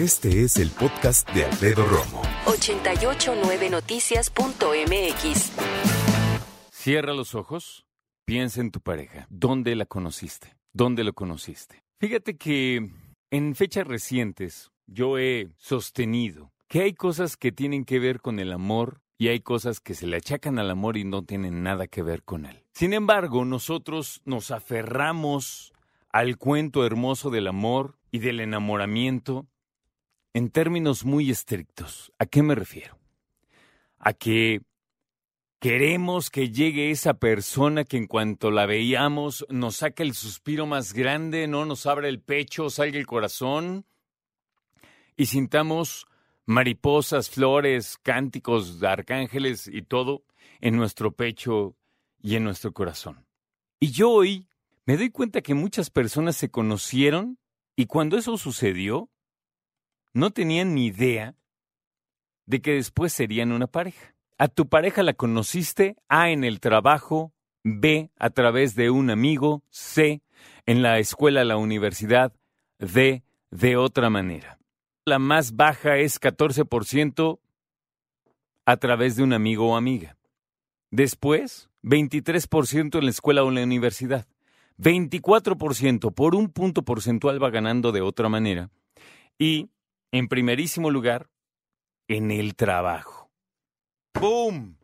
Este es el podcast de Alfredo Romo. 889noticias.mx. Cierra los ojos, piensa en tu pareja. ¿Dónde la conociste? ¿Dónde lo conociste? Fíjate que en fechas recientes yo he sostenido que hay cosas que tienen que ver con el amor y hay cosas que se le achacan al amor y no tienen nada que ver con él. Sin embargo, nosotros nos aferramos al cuento hermoso del amor y del enamoramiento en términos muy estrictos. ¿A qué me refiero? A que queremos que llegue esa persona que en cuanto la veíamos nos saque el suspiro más grande, no nos abra el pecho, salga el corazón y sintamos mariposas, flores, cánticos arcángeles y todo en nuestro pecho y en nuestro corazón. Y yo hoy me doy cuenta que muchas personas se conocieron y cuando eso sucedió, no tenían ni idea de que después serían una pareja. A tu pareja la conociste A en el trabajo, B a través de un amigo, C en la escuela, la universidad, D de otra manera la más baja es 14% a través de un amigo o amiga. Después, 23% en la escuela o en la universidad. 24% por un punto porcentual va ganando de otra manera. Y, en primerísimo lugar, en el trabajo. ¡Boom!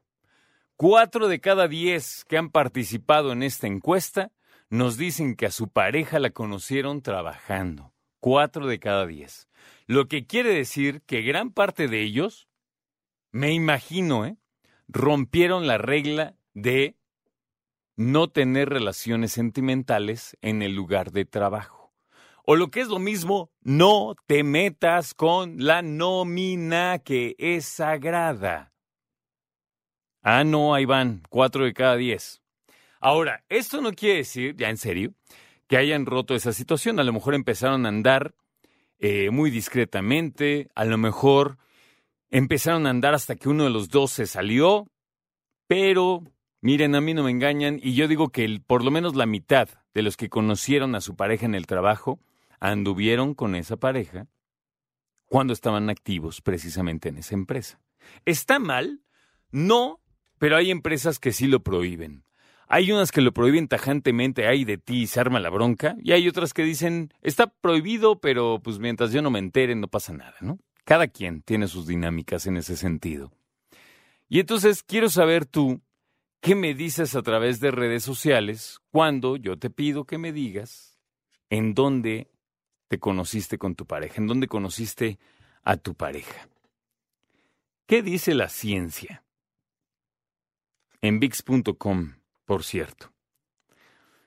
Cuatro de cada diez que han participado en esta encuesta nos dicen que a su pareja la conocieron trabajando. Cuatro de cada diez. Lo que quiere decir que gran parte de ellos, me imagino, ¿eh? rompieron la regla de no tener relaciones sentimentales en el lugar de trabajo. O lo que es lo mismo, no te metas con la nómina que es sagrada. Ah, no, ahí van, cuatro de cada diez. Ahora, esto no quiere decir, ya en serio, que hayan roto esa situación. A lo mejor empezaron a andar eh, muy discretamente, a lo mejor empezaron a andar hasta que uno de los dos se salió, pero miren, a mí no me engañan y yo digo que por lo menos la mitad de los que conocieron a su pareja en el trabajo anduvieron con esa pareja cuando estaban activos precisamente en esa empresa. ¿Está mal? No, pero hay empresas que sí lo prohíben. Hay unas que lo prohíben tajantemente, hay de ti se arma la bronca, y hay otras que dicen, está prohibido, pero pues mientras yo no me entere no pasa nada, ¿no? Cada quien tiene sus dinámicas en ese sentido. Y entonces quiero saber tú, ¿qué me dices a través de redes sociales cuando yo te pido que me digas en dónde te conociste con tu pareja, en dónde conociste a tu pareja? ¿Qué dice la ciencia? En VIX.com por cierto.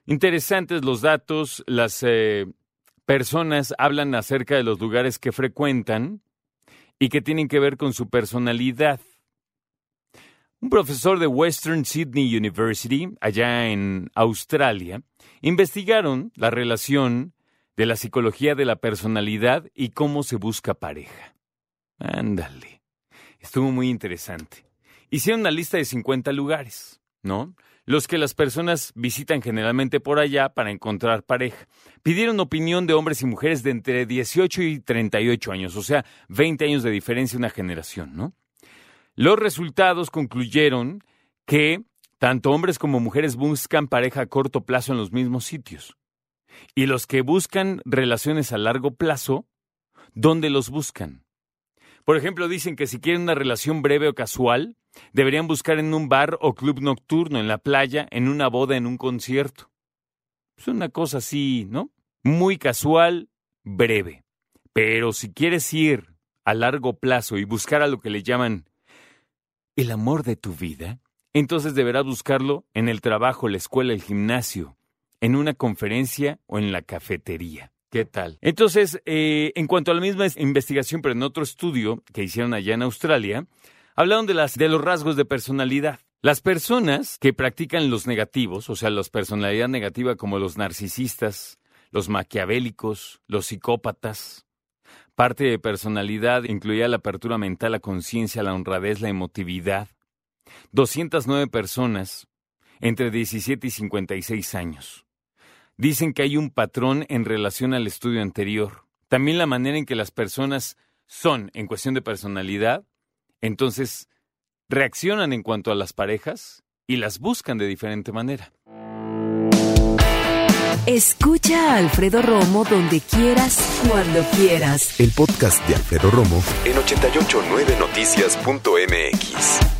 Interesantes los datos, las eh, personas hablan acerca de los lugares que frecuentan y que tienen que ver con su personalidad. Un profesor de Western Sydney University, allá en Australia, investigaron la relación de la psicología de la personalidad y cómo se busca pareja. Ándale. Estuvo muy interesante. Hicieron una lista de 50 lugares, ¿no? los que las personas visitan generalmente por allá para encontrar pareja. Pidieron opinión de hombres y mujeres de entre 18 y 38 años, o sea, 20 años de diferencia una generación, ¿no? Los resultados concluyeron que tanto hombres como mujeres buscan pareja a corto plazo en los mismos sitios. Y los que buscan relaciones a largo plazo, ¿dónde los buscan? Por ejemplo, dicen que si quieren una relación breve o casual, deberían buscar en un bar o club nocturno, en la playa, en una boda, en un concierto. Es una cosa así, ¿no? Muy casual, breve. Pero si quieres ir a largo plazo y buscar a lo que le llaman el amor de tu vida, entonces deberás buscarlo en el trabajo, la escuela, el gimnasio, en una conferencia o en la cafetería. ¿Qué tal? Entonces, eh, en cuanto a la misma investigación, pero en otro estudio que hicieron allá en Australia, hablaron de, las, de los rasgos de personalidad. Las personas que practican los negativos, o sea, la personalidad negativa como los narcisistas, los maquiavélicos, los psicópatas, parte de personalidad incluía la apertura mental, la conciencia, la honradez, la emotividad. 209 personas entre 17 y 56 años. Dicen que hay un patrón en relación al estudio anterior. también la manera en que las personas son en cuestión de personalidad, entonces reaccionan en cuanto a las parejas y las buscan de diferente manera. Escucha a Alfredo Romo donde quieras, cuando quieras. El podcast de Alfredo Romo en 889noticias.mx.